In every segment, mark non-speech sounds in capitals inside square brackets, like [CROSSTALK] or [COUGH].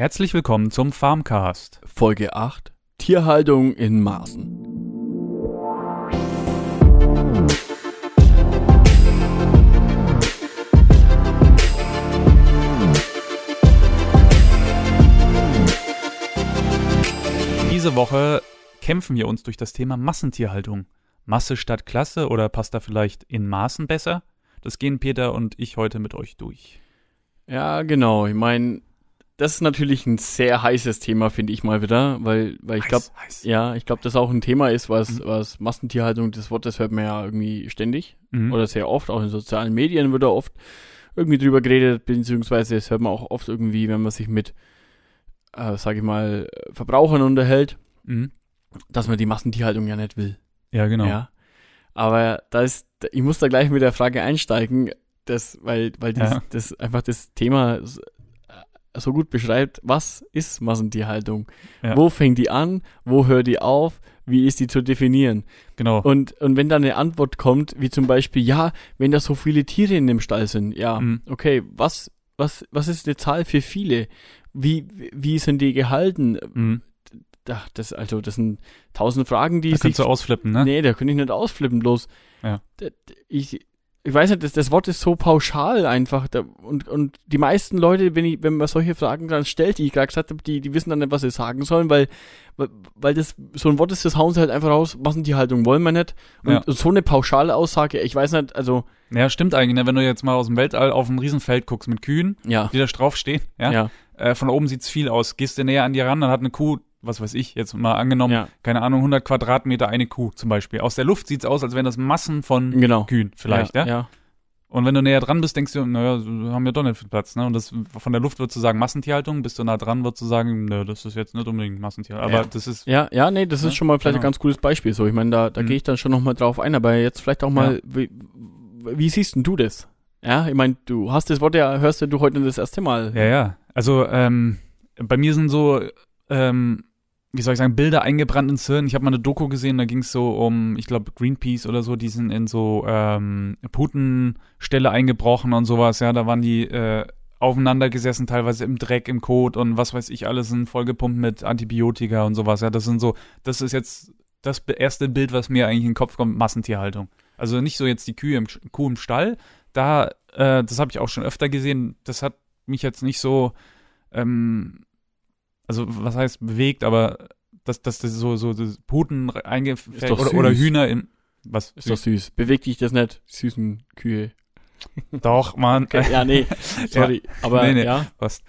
Herzlich willkommen zum Farmcast. Folge 8 Tierhaltung in Maßen. Diese Woche kämpfen wir uns durch das Thema Massentierhaltung. Masse statt Klasse oder passt da vielleicht in Maßen besser? Das gehen Peter und ich heute mit euch durch. Ja, genau. Ich meine, das ist natürlich ein sehr heißes Thema, finde ich mal wieder, weil, weil ich glaube, ja, ich glaube, das auch ein Thema ist, was, mhm. was Massentierhaltung, das Wort, das hört man ja irgendwie ständig mhm. oder sehr oft, auch in sozialen Medien wird da oft irgendwie drüber geredet, beziehungsweise das hört man auch oft irgendwie, wenn man sich mit, äh, sage ich mal, Verbrauchern unterhält, mhm. dass man die Massentierhaltung ja nicht will. Ja, genau. Ja. Aber da ist, ich muss da gleich mit der Frage einsteigen, das, weil, weil das, ja. das einfach das Thema so gut beschreibt, was ist Massentierhaltung? Ja. Wo fängt die an? Wo hört die auf? Wie ist die zu definieren? Genau. Und, und wenn dann eine Antwort kommt, wie zum Beispiel, ja, wenn da so viele Tiere in dem Stall sind, ja, mhm. okay, was, was, was ist eine Zahl für viele? Wie, wie sind die gehalten? Mhm. Das, also, das sind tausend Fragen, die. Da kannst du ausflippen, ne? Nee, da könnte ich nicht ausflippen, bloß. Ja. Ich, ich weiß nicht, das, das Wort ist so pauschal einfach. Da, und, und die meisten Leute, wenn, ich, wenn man solche Fragen dann stellt, die ich gerade gesagt habe, die, die wissen dann nicht, was sie sagen sollen, weil, weil das so ein Wort ist, das hauen sie halt einfach raus, Massentierhaltung wollen wir nicht. Und ja. so eine pauschale Aussage, ich weiß nicht, also. Ja, stimmt eigentlich, ne? wenn du jetzt mal aus dem Weltall auf ein Riesenfeld guckst mit Kühen, ja. die da draufstehen, ja. ja. Äh, von oben sieht's viel aus. Gehst du näher an die ran, dann hat eine Kuh was weiß ich, jetzt mal angenommen, ja. keine Ahnung, 100 Quadratmeter eine Kuh zum Beispiel. Aus der Luft sieht's aus, als wären das Massen von genau. Kühen vielleicht, ja? ja? ja. Und wenn du näher dran bist, denkst du, naja, wir haben ja doch nicht viel Platz, ne? Und das von der Luft würdest du sagen Massentierhaltung, bist du nah dran, würdest du sagen, nö, das ist jetzt nicht unbedingt Massentierhaltung. Aber ja. das ist. Ja, ja, nee, das ist schon mal vielleicht genau. ein ganz gutes Beispiel. So, ich meine, da, da mhm. gehe ich dann schon nochmal drauf ein, aber jetzt vielleicht auch mal, ja. wie, wie siehst denn du das? Ja, ich meine, du hast das Wort ja, hörst du heute das erste Mal. Ja, ja. Also, ähm, bei mir sind so, ähm, wie soll ich sagen, Bilder eingebrannt ins Hirn. Ich habe mal eine Doku gesehen, da ging es so um, ich glaube, Greenpeace oder so, die sind in so ähm, Putenställe eingebrochen und sowas, ja, da waren die äh, aufeinander gesessen, teilweise im Dreck, im Kot und was weiß ich, alles sind vollgepumpt mit Antibiotika und sowas, ja, das sind so, das ist jetzt das erste Bild, was mir eigentlich in den Kopf kommt, Massentierhaltung. Also nicht so jetzt die Kühe im, Kuh im Stall, da, äh, das habe ich auch schon öfter gesehen, das hat mich jetzt nicht so, ähm, also was heißt bewegt, aber dass, dass das so, so das Puten eingefällt oder, oder, Hühner in. Was? Ist doch süß. Bewegt dich das nicht, süßen Kühe. [LAUGHS] Doch, Mann. Okay, ja, nee. [LAUGHS] Sorry. Ja. Aber nee, nee, ja. Was?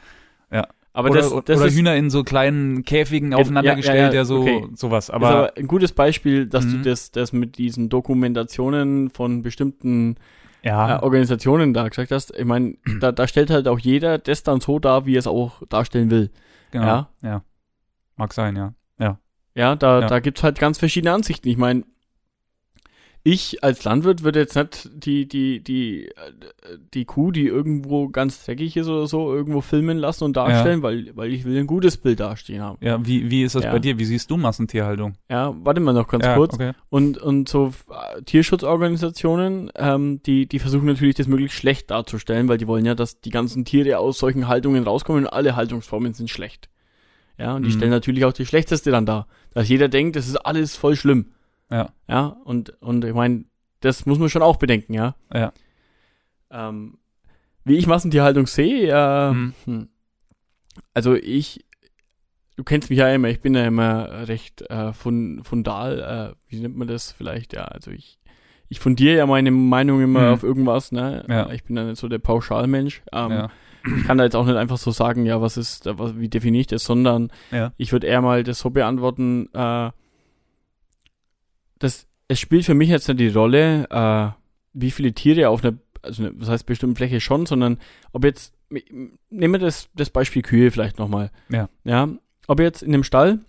Ja. Aber oder, das, das oder ist, Hühner in so kleinen Käfigen aufeinandergestellt, ja, ja, ja, so okay. sowas. Aber, ist aber ein gutes Beispiel, dass mhm. du das, das mit diesen Dokumentationen von bestimmten ja. äh, Organisationen da gesagt hast. Ich meine, [CLEARS THROAT] da, da stellt halt auch jeder das dann so dar, wie er es auch darstellen will. Genau. Ja. ja. Mag sein, ja. Ja. Ja, da, ja. da gibt es halt ganz verschiedene Ansichten. Ich meine, ich als Landwirt würde jetzt nicht die, die, die, die Kuh, die irgendwo ganz dreckig ist oder so, irgendwo filmen lassen und darstellen, ja. weil, weil ich will ein gutes Bild dastehen haben. Ja, wie, wie ist das ja. bei dir? Wie siehst du Massentierhaltung? Ja, warte mal noch ganz ja, kurz. Okay. Und, und so äh, Tierschutzorganisationen, ähm, die, die versuchen natürlich das möglichst schlecht darzustellen, weil die wollen ja, dass die ganzen Tiere aus solchen Haltungen rauskommen und alle Haltungsformen sind schlecht. Ja, und die mhm. stellen natürlich auch die schlechteste dann da. Dass jeder denkt, das ist alles voll schlimm. Ja. Ja, und, und ich meine, das muss man schon auch bedenken, ja. Ja. Ähm, wie ich Massentierhaltung sehe, äh, mhm. Hm. also ich, du kennst mich ja immer, ich bin ja immer recht äh, fun, fundal, äh, wie nennt man das vielleicht, ja, also ich, ich fundiere ja meine Meinung immer mhm. auf irgendwas, ne? Ja. Ich bin dann nicht so der Pauschalmensch. Ähm, ja. Ich kann da jetzt auch nicht einfach so sagen, ja, was ist, was, wie definiere ich das, sondern ja. ich würde eher mal das so beantworten, äh, das, es spielt für mich jetzt nicht die Rolle, äh, wie viele Tiere auf einer, also was heißt bestimmten Fläche schon, sondern ob jetzt, nehmen wir das, das Beispiel Kühe vielleicht nochmal. Ja. Ja, ob jetzt in dem Stall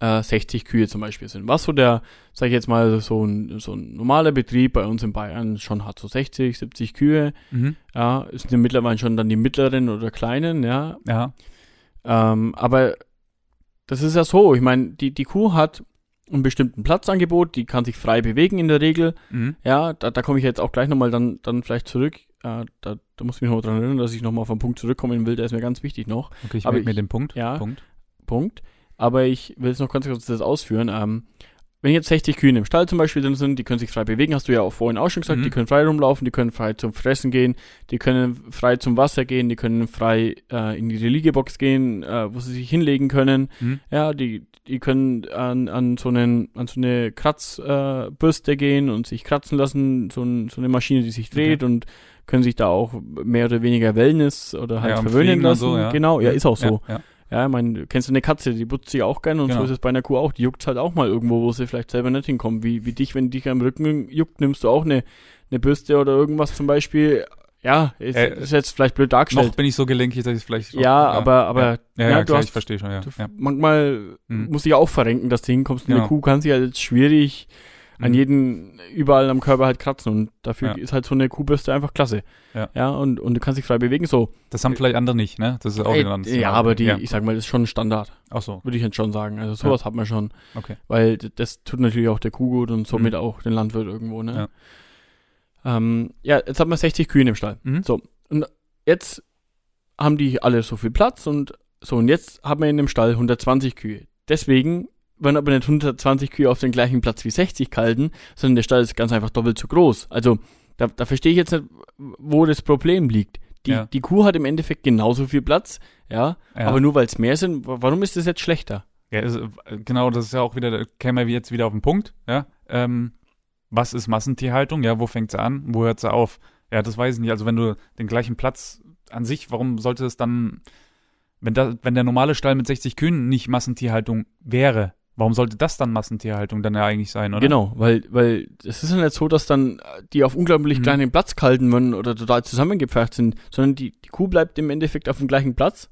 äh, 60 Kühe zum Beispiel sind. Was so der, sag ich jetzt mal, so ein, so ein normaler Betrieb bei uns in Bayern schon hat, so 60, 70 Kühe. Mhm. Ja, ist ja mittlerweile schon dann die mittleren oder kleinen, ja. Ja. Ähm, aber das ist ja so, ich meine, die, die Kuh hat einen bestimmten Platzangebot, die kann sich frei bewegen in der Regel. Mhm. Ja, da, da komme ich jetzt auch gleich nochmal dann, dann vielleicht zurück. Äh, da, da muss ich mich noch dran erinnern, dass ich nochmal auf einen Punkt zurückkommen will, der ist mir ganz wichtig noch. Okay, ich merke mir den Punkt. ja. Punkt. Punkt. Aber ich will jetzt noch ganz kurz das ausführen. Ähm, wenn jetzt 60 Kühe im Stall zum Beispiel drin sind, die können sich frei bewegen, hast du ja auch vorhin auch schon gesagt, Mhm. die können frei rumlaufen, die können frei zum Fressen gehen, die können frei zum Wasser gehen, die können frei äh, in die Religiebox gehen, äh, wo sie sich hinlegen können. Mhm. Ja, die, die können an, an, so, einen, an so eine Kratzbürste äh, gehen und sich kratzen lassen, so, ein, so eine Maschine, die sich dreht und können sich da auch mehr oder weniger Wellness oder halt Ja, verwöhnen lassen. so, ja. Genau, ja, ist auch so. Ja, ja. Ja, ich meine, kennst du eine Katze, die putzt sich auch gerne und Genau. so ist es bei einer Kuh auch. Die juckt halt auch mal irgendwo, wo sie vielleicht selber nicht hinkommt. Wie, wie dich, wenn dich am Rücken juckt, nimmst du auch eine, eine Bürste oder irgendwas zum Beispiel. Ja, ist, Äh, ist jetzt vielleicht blöd dargestellt. Noch bin ich so gelenkig, dass ich vielleicht. ja, aber, aber Ja, ja, ja, ja, du klar, hast- ich verstehe schon, ja. du, ja. manchmal Mhm. muss ich auch verrenken, dass du hinkommst. Eine. Kuh kann sich halt jetzt schwierig an Mhm. jeden, überall am Körper halt kratzen und dafür Ja. ist halt so eine Kuhbürste einfach klasse. Ja. ja und, und du kannst dich frei bewegen, so. Das haben vielleicht andere nicht, ne? Das ist auch wieder ein anderes ja, aber die, Ja. ich sag mal, das ist schon ein Standard, Ach so, würde ich jetzt schon sagen. Also sowas hat man schon. okay. Weil das tut natürlich auch der Kuh gut und somit auch den Landwirt irgendwo, ne? Ja. Ähm, ja, jetzt haben wir 60 Kühe im Stall. Mhm. So, und jetzt haben die alle so viel Platz und so, und jetzt haben wir in dem Stall 120 Kühe. Deswegen werden aber nicht 120 Kühe auf den gleichen Platz wie 60 kalten, sondern der Stall ist ganz einfach doppelt so groß. Also, da, da verstehe ich jetzt nicht, wo das Problem liegt. Die, Ja. die Kuh hat im Endeffekt genauso viel Platz, ja, Ja. aber nur weil es mehr sind, wa- warum ist das jetzt schlechter? Ja, ist, äh, genau, das ist ja auch wieder, da kämen wir jetzt wieder auf den Punkt, ja. Ähm, was ist Massentierhaltung? Ja, wo fängt sie an? Wo hört sie auf? Ja, das weiß ich nicht. Also wenn du den gleichen Platz an sich, warum sollte es dann, wenn da, wenn der normale Stall mit 60 Kühen nicht Massentierhaltung wäre, warum sollte das dann Massentierhaltung dann ja eigentlich sein, oder? Genau, weil, weil es ist ja nicht so, dass dann äh, die auf unglaublich Mhm. kleinen Platz kalten werden oder total zusammengepfercht sind, sondern die, die Kuh bleibt im Endeffekt auf dem gleichen Platz.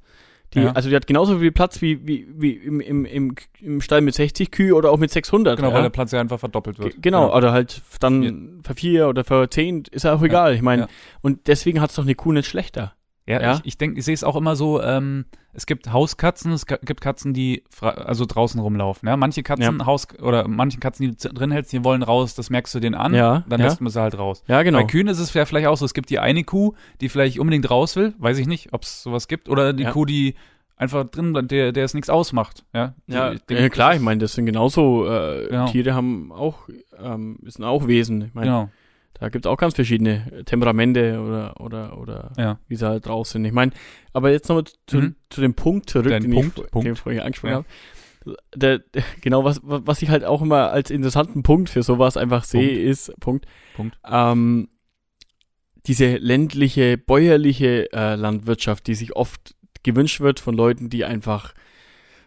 Die, Ja. Also die hat genauso viel Platz wie, wie, wie im, im, im, im Stall mit 60 Kühe oder auch mit 600. Genau, ja? weil der Platz ja einfach verdoppelt wird. Genau, oder halt dann für vier oder für zehn, ist ja auch egal. Ich meine, ja. und deswegen hat es doch eine Kuh nicht schlechter. Ja, Ja? ich, ich denke, ich sehe es auch immer so, ähm, es gibt Hauskatzen, es gibt Katzen, die also draußen rumlaufen. Ja? Manche Katzen, Haus oder manche Katzen, die du drin hältst, die wollen raus, das merkst du denen an, Ja, dann ja. lässt man sie halt raus. Ja, genau. Bei Kühen ist es ja vielleicht auch so, es gibt die eine Kuh, die vielleicht unbedingt raus will, weiß ich nicht, ob es sowas gibt, oder die Ja. Kuh, die einfach drin bleibt, der, der es nichts ausmacht. Ja, Ja, denke, ja klar, ich meine, das sind genauso, äh, Genau. Tiere haben auch, ähm, sind auch Wesen. Ich meine, Genau, Da gibt es auch ganz verschiedene Temperamente oder, oder, oder ja. wie sie halt draus sind. Ich meine, aber jetzt nochmal zu, Mhm. zu dem Punkt zurück, Dein den, Punkt, ich, Punkt. den ich vorhin angesprochen Ja. habe. Der, der, genau, was, was ich halt auch immer als interessanten Punkt für sowas einfach sehe, Punkt. ist, Punkt, Punkt. ähm, diese ländliche, bäuerliche äh, Landwirtschaft, die sich oft gewünscht wird von Leuten, die einfach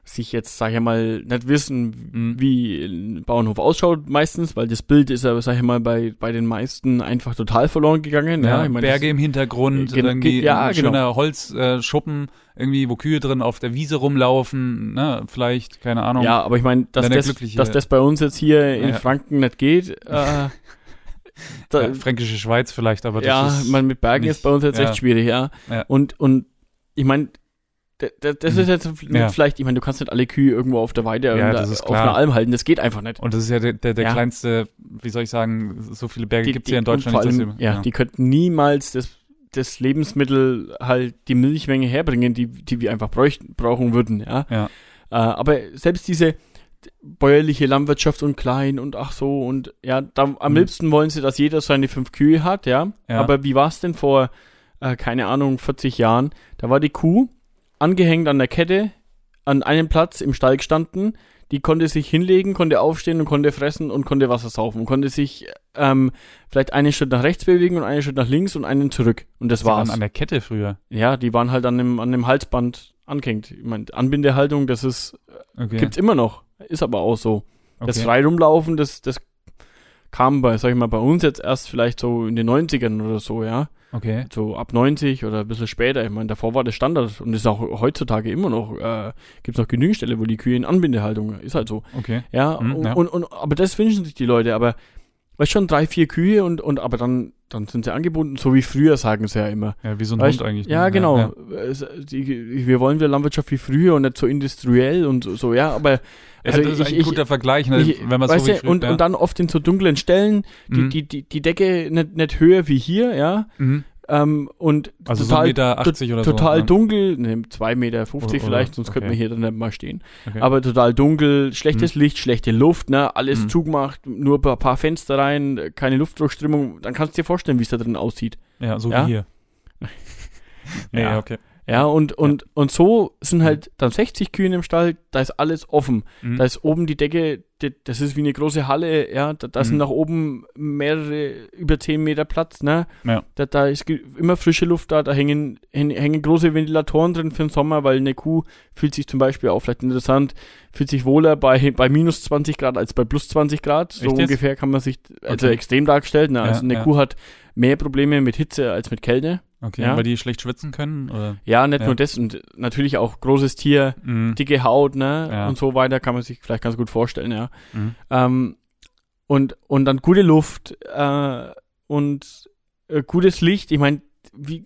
sich jetzt, sag ich mal, nicht wissen, Mhm. wie ein Bauernhof ausschaut meistens, weil das Bild ist ja, sag ich mal, bei, bei den meisten einfach total verloren gegangen. Ja, Ja, ich mein, Berge im Hintergrund, ge- irgendwie ja, ein genau. schöner Holzschuppen, irgendwie, wo Kühe drin auf der Wiese rumlaufen, ne, vielleicht, keine Ahnung. Ja, aber ich meine, dass, das, dass das bei uns jetzt hier in Ja. Franken nicht geht, äh, [LAUGHS] da, Ja, Fränkische Schweiz vielleicht, aber das ja, ist, man mit Bergen nicht- ist bei uns jetzt echt schwierig, ja. Ja. Und, und ich meine, d- d- das ist jetzt Ja. vielleicht, ich meine, du kannst nicht alle Kühe irgendwo auf der Weide Ja, das ist auf einer Alm halten, das geht einfach nicht. und das ist ja der, der, der Ja. kleinste, wie soll ich sagen, so viele Berge gibt's die- ja in Deutschland nicht. allem, sie- ja, die könnten niemals das, das Lebensmittel halt die Milchmenge herbringen, die, die wir einfach bräuchten, brauchen würden, ja. Ja. Äh, aber selbst diese bäuerliche Landwirtschaft und klein und ach so und ja, da, am Mhm. liebsten wollen sie, dass jeder seine fünf Kühe hat, ja. Ja. Aber wie war es denn vor, äh, keine Ahnung, 40 Jahren? Da war die Kuh angehängt an der Kette, an einem Platz im Stall gestanden, die konnte sich hinlegen, konnte aufstehen und konnte fressen und konnte Wasser saufen und konnte sich ähm, vielleicht einen Schritt nach rechts bewegen und einen Schritt nach links und einen zurück. Und das Die waren war's. an der Kette früher. Ja, die waren halt an dem, an dem Halsband angehängt. Ich meine, Anbindehaltung, das ist, Okay. gibt's immer noch. Ist aber auch so. Das okay. frei rumlaufen, das, das kam bei, sag ich mal, bei uns jetzt erst vielleicht so in den 90ern oder so, ja. Okay. So ab 90 oder ein bisschen später. Ich meine, davor war das Standard und ist auch heutzutage immer noch, äh, gibt's noch genügend Stelle, wo die Kühe in Anbindehaltung ist halt so. Okay. Ja, Mhm, und, ja. Und, und, aber das wünschen sich die Leute, aber weißt schon, drei, vier Kühe und, und aber dann, dann sind sie angebunden, so wie früher, sagen sie ja immer. Ja, wie so ein Weißt- Hund eigentlich. Ja, ne? genau. Ja, Die, wir wollen wieder Landwirtschaft wie früher und nicht so industriell und so, ja, aber Also Also das ist ich- ein ich- guter Vergleich, ne? ich, wenn man so weißt wie und, ja. und dann oft in so dunklen Stellen, die, Mhm. die, die, die Decke nicht, nicht höher wie hier, ja, Mhm. Ähm, und Also so total, 1,80 Meter 80 oder total so. dunkel, ne, 2,50 Meter Oder- oder- vielleicht, sonst könnten wir okay. hier dann nicht mal stehen. Okay. Aber total dunkel, schlechtes Licht, schlechte Luft, ne, alles Mhm. zugemacht, nur ein paar Fenster rein, keine Luftdruckströmung, dann kannst du dir vorstellen, wie es da drin aussieht. ja, so ja? wie hier. [LAUGHS] nee, Ja. okay. Ja, und, und, und so sind halt dann 60 Kühe im Stall, da ist alles offen. Mhm. Da ist oben die Decke, die, das ist wie eine große Halle, ja, da, da sind Mhm. nach oben mehrere, über 10 Meter Platz, ne? Ja. Da, da ist immer frische Luft da, da hängen, hängen, große Ventilatoren drin für den Sommer, weil eine Kuh fühlt sich zum Beispiel auch vielleicht interessant, fühlt sich wohler bei, bei minus 20 Grad als bei plus 20 Grad. So jetzt? ungefähr kann man sich, also Okay. extrem dargestellt, ne? Also Ja, eine ja. Kuh hat mehr Probleme mit Hitze als mit Kälte. Okay, Ja. weil die schlecht schwitzen können? Oder? Ja, nicht Ja. nur das und natürlich auch großes Tier, Mhm. dicke Haut, ne? Ja. Und so weiter kann man sich vielleicht ganz gut vorstellen, ja. Mhm. Ähm, und, und dann gute Luft äh, und äh, gutes Licht. Ich meine, wie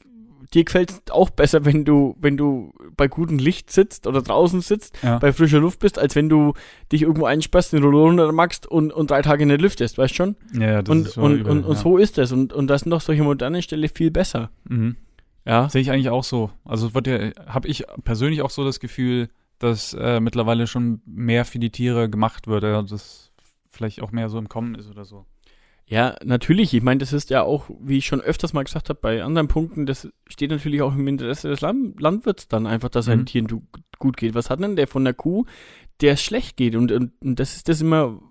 dir gefällt es auch besser, wenn du, wenn du bei gutem Licht sitzt oder draußen sitzt, Ja. bei frischer Luft bist, als wenn du dich irgendwo einsperrst, den Roller runter magst und, und drei Tage nicht lüftest, weißt schon? ja, das Und, ist schon und, übel, und, und ja. so ist es. Und, und da sind doch solche modernen Stelle viel besser. Mhm. Ja. Sehe ich eigentlich auch so. Also wird ja, habe ich persönlich auch so das Gefühl, dass äh, mittlerweile schon mehr für die Tiere gemacht wird, ja, das vielleicht auch mehr so im Kommen ist oder so. Ja, natürlich. Ich meine, das ist ja auch, wie ich schon öfters mal gesagt habe, bei anderen Punkten, das steht natürlich auch im Interesse des Land Landwirts dann einfach, dass Mhm. Tieren gut geht. Was hat denn der von der Kuh, der es schlecht geht? Und, und, und das ist das immer,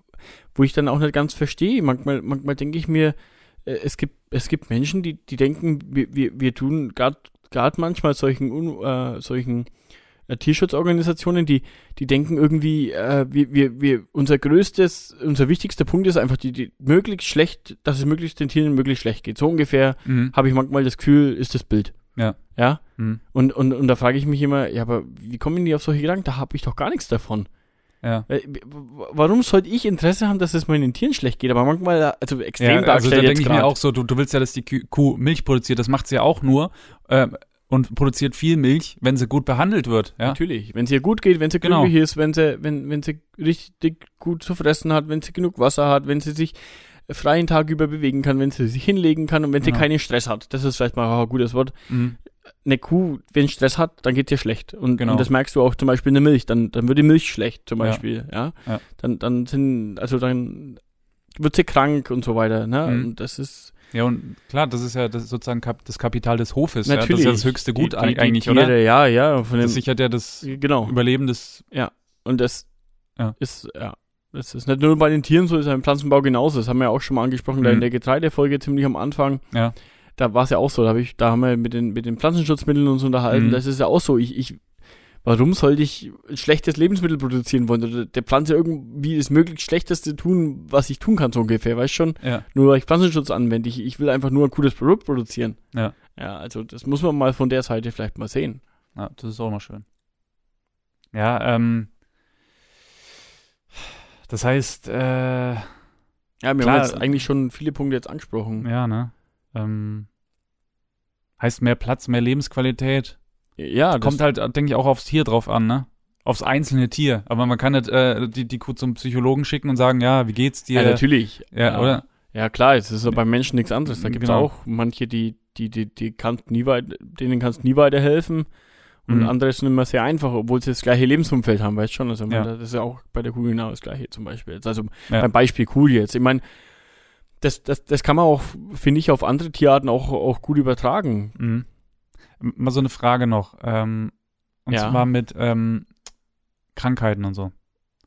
wo ich dann auch nicht ganz verstehe. Manchmal, manchmal denke ich mir, äh, es gibt, es gibt Menschen, die, die denken, wir, wir, wir tun gerade manchmal solchen, äh, solchen äh, Tierschutzorganisationen, die, die denken irgendwie, äh, wir, wir, wir, unser größtes, unser wichtigster Punkt ist einfach, die, die möglichst schlecht, dass es möglichst den Tieren möglichst schlecht geht. So ungefähr Mhm. habe ich manchmal das Gefühl, ist das Bild. Ja. Ja. Mhm. Und, und, und da frage ich mich immer, ja, aber wie kommen die auf solche Gedanken? Da habe ich doch gar nichts davon. Ja. Äh, Warum sollte ich Interesse haben, dass es meinen Tieren schlecht geht? Aber manchmal, also extrem Ja, also da dargestellt denke ich mir gerade. auch so, du, du willst ja, dass die Kuh- Kuh Milch produziert, das macht sie ja auch nur ähm, und produziert viel Milch, wenn sie gut behandelt wird. Ja, Natürlich. Wenn es ihr gut geht, wenn sie Genau. glücklich ist, wenn sie, wenn, wenn sie richtig gut zu fressen hat, wenn sie genug Wasser hat, wenn sie sich freien Tag über bewegen kann, wenn sie sich hinlegen kann und wenn sie Genau. keinen Stress hat. Das ist vielleicht mal auch ein gutes Wort. mhm. Eine Kuh, wenn Stress hat, dann geht ihr schlecht. Und, Genau. und das merkst du auch zum Beispiel in der Milch. Dann, dann wird die Milch schlecht, zum Ja. Beispiel. Ja. Ja. Dann, dann sind, also dann wird sie krank und so weiter. Ne? Mhm. Und das ist ja und klar, das ist ja das ist sozusagen Kap das Kapital des Hofes. Ja? Das natürlich ist ja das höchste Gut die, die, die eigentlich, Tiere, oder? Ja, ja. Von Das sichert ja das genau. Überleben des. Und das Ja. ist, ja, das ist nicht nur bei den Tieren so, ist ja im Pflanzenbau genauso. Das haben wir ja auch schon mal angesprochen, da Mhm. in der Getreidefolge ziemlich am Anfang. Ja. Da war es ja auch so, da, hab ich, da haben wir mit den, mit den Pflanzenschutzmitteln uns unterhalten. Mhm. Das ist ja auch so. Ich, ich, warum sollte ich schlechtes Lebensmittel produzieren wollen oder der Pflanze irgendwie das möglichst Schlechteste tun, was ich tun kann, so ungefähr, weißt schon? Ja. Nur weil ich Pflanzenschutz anwende. Ich, ich will einfach nur ein cooles Produkt produzieren. Ja. Ja, also das muss man mal von der Seite vielleicht mal sehen. Ja, das ist auch mal schön. Ja, ähm. Das heißt, äh, Ja, wir Klar. haben jetzt eigentlich schon viele Punkte jetzt angesprochen. ja, ne? Ähm, heißt mehr Platz, mehr Lebensqualität. Ja, das, Kommt halt, denke ich, auch aufs Tier drauf an, ne? Aufs einzelne Tier. Aber man kann nicht äh, die, die Kuh zum Psychologen schicken und sagen, ja, wie geht's dir? ja, natürlich. Ja, oder? Ja, klar, es ist ja beim Menschen nichts anderes. Da gibt es Genau. auch manche, die, die, die, die kannst nie weit, denen kannst nie weiterhelfen. Und Mhm. andere sind immer sehr einfach, obwohl sie das gleiche Lebensumfeld haben, weißt schon. Also, Ja. das ist ja auch bei der Kuh genau das gleiche zum Beispiel. Jetzt, Also Ja. beim Beispiel Kuh jetzt. Ich meine, das, das, das kann man auch, finde ich, auf andere Tierarten auch, auch gut übertragen. Mhm. Mal so eine Frage noch. Ähm, und Ja. zwar mit ähm, Krankheiten und so.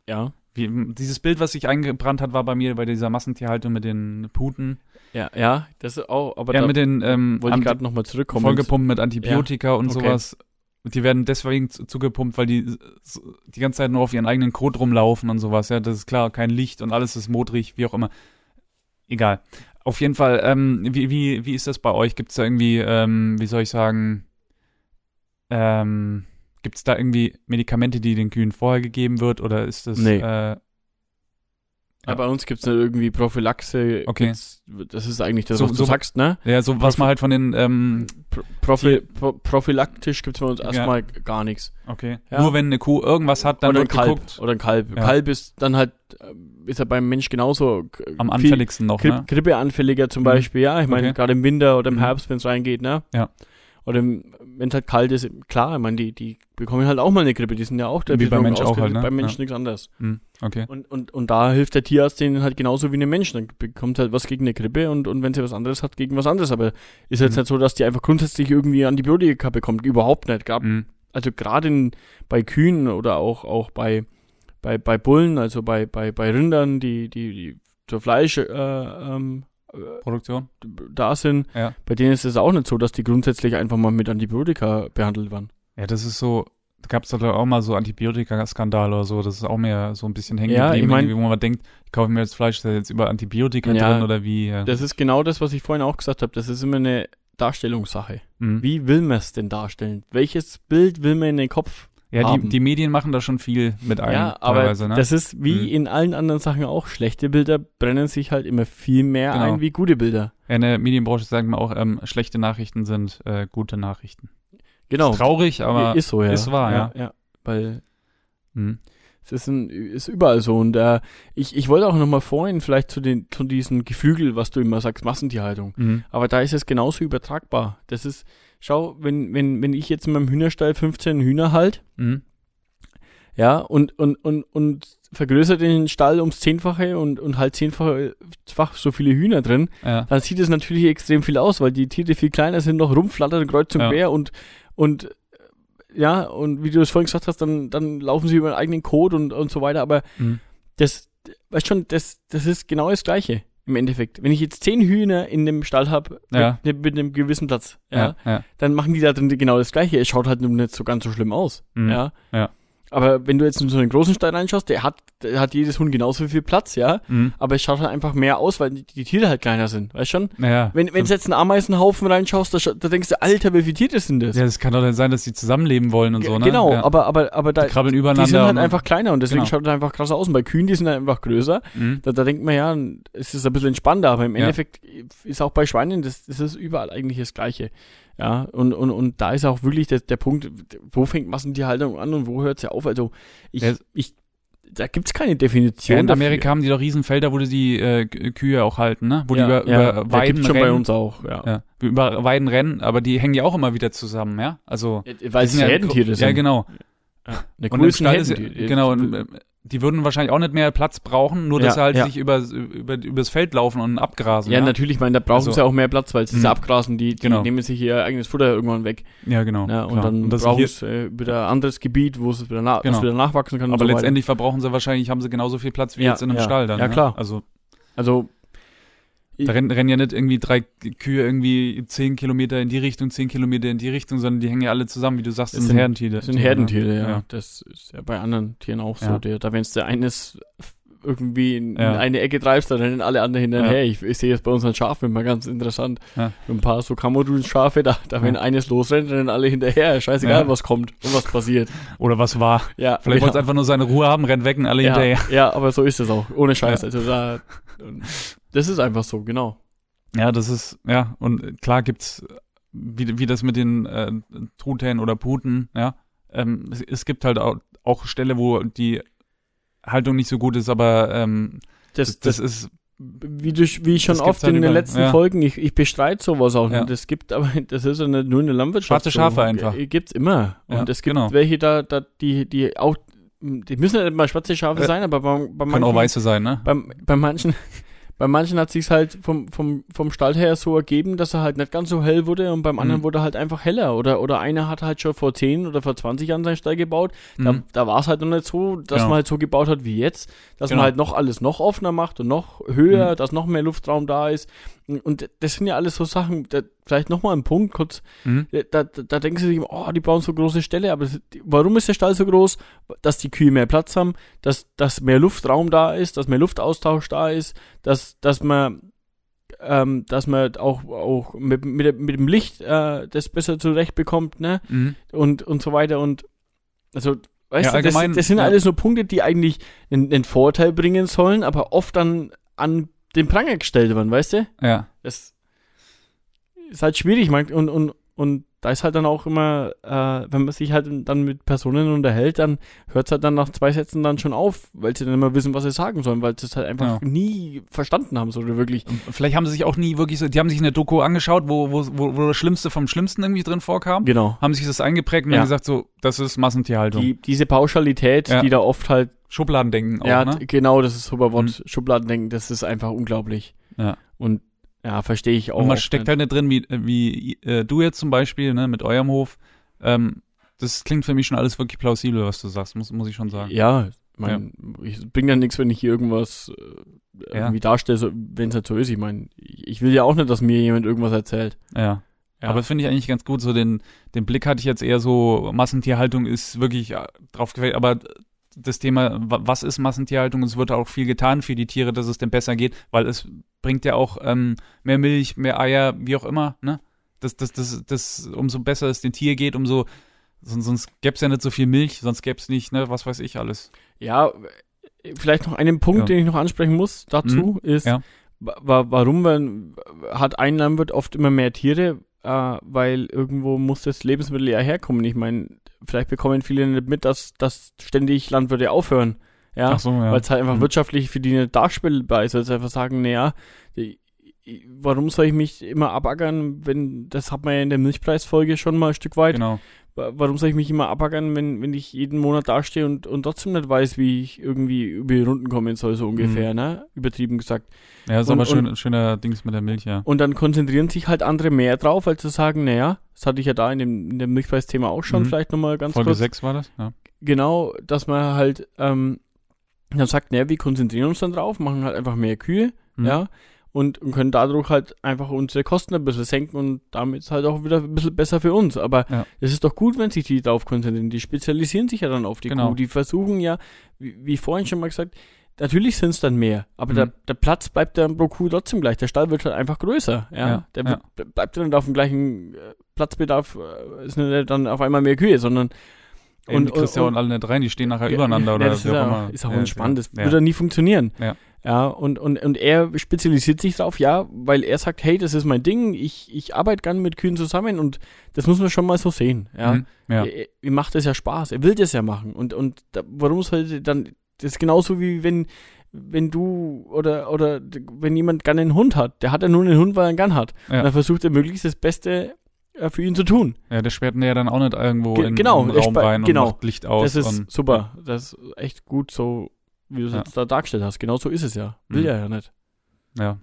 Ja. Wie, dieses Bild, was sich eingebrannt hat, war bei mir bei dieser Massentierhaltung mit den Puten. Ja, ja, das ist auch, aber ja, da mit den ähm, wollte ich gerade nochmal zurückkommen. vollgepumpt mit Antibiotika und okay. sowas. Die werden deswegen zu- zugepumpt, weil die die ganze Zeit nur auf ihren eigenen Kot rumlaufen und sowas. Ja, das ist klar, kein Licht und alles ist modrig, wie auch immer. Egal. Auf jeden Fall, ähm, wie, wie, wie ist das bei euch? Gibt es da irgendwie, ähm, wie soll ich sagen, ähm, gibt es da irgendwie Medikamente, die den Kühen vorher gegeben wird oder ist das Nee. äh, Ja, bei uns gibt's nicht irgendwie Prophylaxe. Okay. Gibt's- Das ist eigentlich das, So- was du so- sagst, ne? Ja, so was man halt von den, ähm, Pro Prophy Pro Prophylaktisch gibt's bei uns Ja. erstmal gar nichts. okay. Ja. Nur wenn eine Kuh irgendwas hat, dann oder ein wird Kalb. geguckt. Oder ein Kalb. Ja. Kalb ist dann halt, äh, ist ja beim Mensch genauso. Am anfälligsten noch, Gri ne? Grippeanfälliger zum Mhm. Beispiel, ja. Ich meine, Okay. gerade im Winter oder im Mhm. Herbst, wenn es reingeht, ne? Ja. Oder wenn es halt kalt ist, klar, ich meine, die, die bekommen halt auch mal eine Grippe, die sind ja auch der Wie beim Mensch auch halt, ne? Beim Menschen Ja. nichts anderes. Hm, okay. Und, und, und da hilft der Tierarzt denen halt genauso wie einem Menschen. Dann bekommt halt was gegen eine Grippe und, und wenn sie was anderes hat, gegen was anderes. Aber ist jetzt Mhm. nicht so, dass die einfach grundsätzlich irgendwie Antibiotika bekommt. Überhaupt nicht. Gab, Hm. also gerade bei Kühen oder auch, auch bei, bei, bei Bullen, also bei, bei, bei Rindern, die, die, die zur Fleisch äh, ähm, äh, Produktion? da sind, Ja. bei denen ist es auch nicht so, dass die grundsätzlich einfach mal mit Antibiotika behandelt waren. Ja, das ist so, da gab es doch auch mal so Antibiotika-Skandal oder so, das ist auch mehr so ein bisschen hängen Ja, geblieben, ich mein- wo man denkt, ich kaufe mir jetzt Fleisch, ist da jetzt über Antibiotika Ja, drin oder wie? Ja. Das ist genau das, was ich vorhin auch gesagt habe. Das ist immer eine Darstellungssache. Hm. Wie will man es denn darstellen? Welches Bild will man in den Kopf? Ja, die, die Medien machen da schon viel mit ein, ja, aber teilweise, ne? das ist wie Mhm. in allen anderen Sachen auch. Schlechte Bilder brennen sich halt immer viel mehr Genau. ein wie gute Bilder. ja, in der Medienbranche sagen wir auch, ähm, schlechte Nachrichten sind äh, gute Nachrichten. Genau. Ist traurig, aber ist so, ja. ist wahr, ja. ja. Weil hm. es ist, ein, ist überall so. Und äh, ich, ich wollte auch nochmal vorhin vielleicht zu, den, zu diesen Geflügel, was du immer sagst, Massentierhaltung. Hm. Aber da ist es genauso übertragbar. Das ist, schau, wenn, wenn, wenn ich jetzt in meinem Hühnerstall 15 Hühner halt, Hm. ja, und, und, und, und vergrößert den Stall ums Zehnfache und, und halt zehnfach so viele Hühner drin, Ja. dann sieht es natürlich extrem viel aus, weil die Tiere viel kleiner sind, noch rumflattern, kreuz und Ja. quer und, und, ja, und wie du es vorhin gesagt hast, dann, dann laufen sie über ihren eigenen Code und, und so weiter, aber Hm. das, weißt schon, das, das ist genau das Gleiche im Endeffekt. Wenn ich jetzt zehn Hühner in dem Stall habe, Ja. mit, mit einem gewissen Platz, ja, Ja. Dann machen die da drin genau das Gleiche. Es schaut halt nicht so ganz so schlimm aus. Mhm. Ja. Ja. Aber wenn du jetzt in so einen großen Stall reinschaust, der hat, der hat jedes Huhn genauso viel Platz, ja. Hm. Aber es schaut halt einfach mehr aus, weil die, die Tiere halt kleiner sind, weißt schon? Ja. Wenn, wenn du jetzt einen Ameisenhaufen reinschaust, da, da denkst du, Alter, wie viele Tiere sind das? ja, das kann doch nicht sein, dass die zusammenleben wollen und Ge- so, ne? Genau, ja. aber, aber, aber da, die krabbeln die übereinander. sind halt einfach kleiner und deswegen Genau. schaut es einfach krass aus. Und bei Kühen, die sind halt einfach größer. Hm. Da, da denkt man ja, es ist ein bisschen entspannter, aber im Ja. Endeffekt ist auch bei Schweinen, das, das ist überall eigentlich das Gleiche. Ja, und, und, und da ist auch wirklich der, der Punkt, wo fängt Massentierhaltung an und wo hört sie auf? Also, ich, Ja. ich, da gibt's keine Definition. Ja, in dafür. Amerika haben die doch Riesenfelder, wo die die äh, Kühe auch halten, ne? Wo ja, die über, ja, über Weiden gibt's schon rennen. bei uns auch, ja. Ja, über Weiden rennen, aber die hängen ja auch immer wieder zusammen, ja? Also Weil es Herdentiere sind. Ja, genau. Eine Und Kuh ist ein Herdentier. genau, und, die würden wahrscheinlich auch nicht mehr Platz brauchen, nur dass Ja, sie halt ja. sich über, über übers Feld laufen und abgrasen. ja, Ja, natürlich, ich meine, da brauchen Also- sie auch mehr Platz, weil sie Mhm. abgrasen, die, die Genau. nehmen sich ihr eigenes Futter irgendwann weg. ja genau. Ja, und klar. dann das brauchen sie äh, wieder ein anderes Gebiet, wo es wieder, na Genau. wieder nachwachsen kann. und aber so weiter. letztendlich verbrauchen sie wahrscheinlich, haben sie genauso viel Platz wie jetzt in einem. Stall dann. Ja, ne? klar. Also Also, da rennen, rennen ja nicht irgendwie drei Kühe irgendwie zehn Kilometer in die Richtung, zehn Kilometer in die Richtung, sondern die hängen ja alle zusammen, wie du sagst, das Das sind Herdentiere. das sind Herdentiere, ja. Ja. Das ist ja bei anderen Tieren auch so. Ja. Der, da, wenn du eines irgendwie in, Ja. in eine Ecke treibst, dann rennen alle anderen hinterher. Ich, ich sehe jetzt bei unseren Schafen immer ganz interessant. Ein paar so Kamerun-Schafe, da, da wenn eines losrennt, rennen alle hinterher. Scheißegal, was kommt und was passiert. Oder was war. Ja, Vielleicht ja. wollte es einfach nur seine Ruhe haben, rennt weg und alle hinterher. ja, aber so ist es auch. Ohne Scheiß. Also da, das ist einfach so, genau. Ja, das ist, ja, und klar gibt's, wie, wie das mit den äh, Truthähnen oder Puten, ja, ähm, es, es gibt halt auch, auch Stelle, wo die Haltung nicht so gut ist, aber ähm, Das, das, das, ist, wie, du, wie schon das oft halt in den letzten Ja. Folgen, ich, ich bestreite sowas auch Ja. nicht. Es gibt aber, [LAUGHS] das ist nicht nur in der Landwirtschaft. Schwarze Schafe einfach. G- Gibt's immer. Ja, Und es gibt genau. welche da, da, die, die auch, die müssen ja nicht mal schwarze Schafe Äh, sein, aber bei, bei kann manchen, auch weiße sein, ne? bei, bei manchen, bei manchen hat sich's halt vom, vom, vom Stall her so ergeben, dass er halt nicht ganz so hell wurde und beim anderen Mhm. wurde er halt einfach heller. Oder, oder einer hat halt schon vor 10 oder vor 20 Jahren seinen Stall gebaut. Da, Mhm. da war es halt noch nicht so, dass Genau. man halt so gebaut hat wie jetzt, dass Genau. man halt noch alles noch offener macht und noch höher, Mhm. dass noch mehr Luftraum da ist. Und das sind ja alles so Sachen, da, vielleicht nochmal ein Punkt kurz, Mhm. da, da, da denken sie sich, immer, oh, die bauen so große Ställe, aber warum ist der Stall so groß? Dass die Kühe mehr Platz haben, dass, dass mehr Luftraum da ist, dass mehr Luftaustausch da ist, dass, dass man ähm, dass man auch, auch mit, mit, mit dem Licht äh, das besser zurechtbekommt, ne? Mhm. und, und so weiter und also Weißt ja, du, das, das sind ja. alles nur Punkte, die eigentlich einen, einen, Vorteil bringen sollen, aber oft dann an den Pranger gestellt werden, weißt du? Ja. Das ist halt schwierig, man, und, und, und da ist halt dann auch immer, äh, wenn man sich halt dann mit Personen unterhält, dann hört es halt dann nach zwei Sätzen dann schon auf, weil sie dann immer wissen, was sie sagen sollen, weil sie es halt einfach ja. nie verstanden haben, so wirklich. Vielleicht haben sie sich auch nie wirklich so, die haben sich eine Doku angeschaut, wo, wo, wo, wo das Schlimmste vom Schlimmsten irgendwie drin vorkam. Genau. Haben sich das eingeprägt und ja. haben gesagt, so, das ist Massentierhaltung. Die, diese Pauschalität, ja. die da oft halt. Schubladendenken auch, ja, ne? genau, das ist super Wort. Mhm. Schubladendenken, das ist einfach unglaublich. Ja. Und ja, verstehe ich auch. Und man steckt halt nicht drin, wie, wie äh, du jetzt zum Beispiel, ne, mit eurem Hof. Ähm, das klingt für mich schon alles wirklich plausibel, was du sagst, muss, muss ich schon sagen. Ja, mein, ja. ich bringe ja nichts, wenn ich hier irgendwas äh, irgendwie ja. darstelle, so, wenn es halt so ist. Ich meine, ich will ja auch nicht, dass mir jemand irgendwas erzählt. Ja. ja. Aber das finde ich eigentlich ganz gut. So den, den Blick hatte ich jetzt eher so, Massentierhaltung ist wirklich äh, drauf gefällt, aber das Thema, was ist Massentierhaltung? Es wird auch viel getan für die Tiere, dass es denn besser geht, weil es bringt ja auch ähm, mehr Milch, mehr Eier, wie auch immer, ne? Das, das, das, das, umso besser es dem Tier geht, umso, sonst, sonst gäbe es ja nicht so viel Milch, sonst gäbe es nicht, ne, was weiß ich alles. Ja, vielleicht noch einen Punkt, ja. den ich noch ansprechen muss dazu, mhm. ist, ja. warum man, hat ein Landwirt oft immer mehr Tiere, äh, weil irgendwo muss das Lebensmittel ja herkommen. Ich meine, vielleicht bekommen viele nicht mit, dass, dass ständig Landwirte aufhören. Ja, so, ja. weil es halt einfach mhm. wirtschaftlich für die nicht darstellbar ist. Also einfach sagen, naja, warum soll ich mich immer abackern, wenn, das hat man ja in der Milchpreisfolge schon mal ein Stück weit. Genau. Warum soll ich mich immer abackern, wenn, wenn ich jeden Monat dastehe und, und trotzdem nicht weiß, wie ich irgendwie über die Runden kommen soll, so ungefähr, mhm. ne? Übertrieben gesagt. Ja, ist und, aber schön, und, schöner Dings mit der Milch, ja. Und dann konzentrieren sich halt andere mehr drauf, als zu sagen, naja, das hatte ich ja da in dem, in dem Milchpreisthema auch schon, mhm. vielleicht nochmal ganz Folge kurz. Folge 6 war das, ja. Genau, dass man halt, ähm, dann sagt, naja, wir konzentrieren uns dann drauf, machen halt einfach mehr Kühe, mhm. ja und, und können dadurch halt einfach unsere Kosten ein bisschen senken und damit ist halt auch wieder ein bisschen besser für uns. Aber es ja. ist doch gut, wenn sich die darauf konzentrieren. Die spezialisieren sich ja dann auf die genau. Kuh. Die versuchen ja, wie, wie vorhin schon mal gesagt, natürlich sind es dann mehr, aber mhm. der, der Platz bleibt dann pro Kuh trotzdem gleich. Der Stall wird halt einfach größer. Ja, ja der ja. Bleibt dann auf dem gleichen äh, Platzbedarf, äh, ist nicht dann auf einmal mehr Kühe, sondern und, und, kriegst ja auch alle nicht rein, die stehen nachher übereinander oder das ist, auch immer. ist auch unspannend, das würde nie funktionieren. Ja. Ja, und, und, und er spezialisiert sich darauf, ja, weil er sagt, hey, das ist mein Ding, ich, ich arbeite gerne mit Kühen zusammen und das muss man schon mal so sehen. Ja, mhm, ja. Er, er macht das ja Spaß, er will das ja machen. Und, und da, warum sollte dann, das ist genauso wie wenn, wenn du oder, oder wenn jemand gerne einen Hund hat, der hat ja nur einen Hund, weil er einen Gun hat. Ja. Und dann versucht er möglichst das Beste für ihn zu tun. Ja, der sperrt ja dann auch nicht irgendwo Ge in, genau, den Raum rein genau. und macht Licht aus. Das ist super, das ist echt gut so wie du es ja. jetzt da dargestellt hast. Genau so ist es ja. Will mhm. er ja nicht. Ja.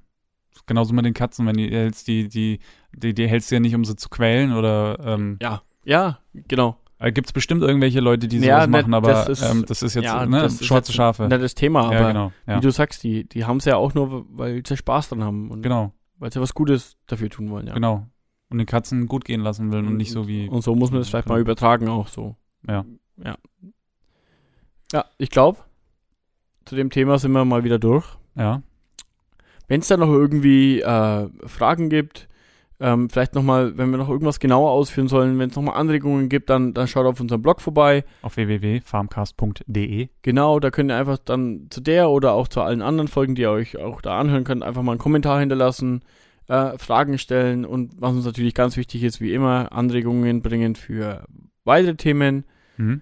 Genauso mit den Katzen, wenn die hältst, die, die, die, die hältst du ja nicht, um sie zu quälen oder ähm, Ja, ja, genau. Äh, Gibt es bestimmt irgendwelche Leute, die sowas ja, ne, machen, aber das ist, ähm, das ist jetzt ja, ne, das schwarze Schafe. Nicht das Thema, aber ja, genau, ja. wie du sagst, die, die haben es ja auch nur, weil sie Spaß dran haben. Und genau. Weil sie was Gutes dafür tun wollen, ja. Genau. Und den Katzen gut gehen lassen will und nicht so wie. Und so muss man das vielleicht mal übertragen auch so. Ja. Ja. Ja, ich glaube, zu dem Thema sind wir mal wieder durch. Ja. Wenn es da noch irgendwie äh, Fragen gibt, ähm, vielleicht nochmal, wenn wir noch irgendwas genauer ausführen sollen, wenn es nochmal Anregungen gibt, dann, dann schaut auf unserem Blog vorbei. Auf www.farmcast.de. Genau, da könnt ihr einfach dann zu der oder auch zu allen anderen Folgen, die ihr euch auch da anhören könnt, einfach mal einen Kommentar hinterlassen, äh, Fragen stellen und was uns natürlich ganz wichtig ist, wie immer, Anregungen bringen für weitere Themen. Mhm.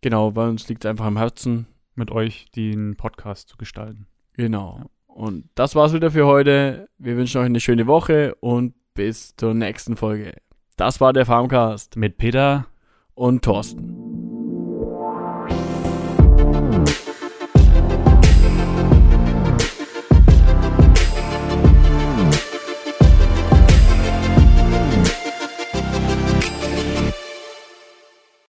Genau, weil uns liegt einfach am Herzen mit euch den Podcast zu gestalten. Genau. Ja. Und das war's wieder für heute. Wir wünschen euch eine schöne Woche und bis zur nächsten Folge. Das war der Farmcast mit Peter und Thorsten.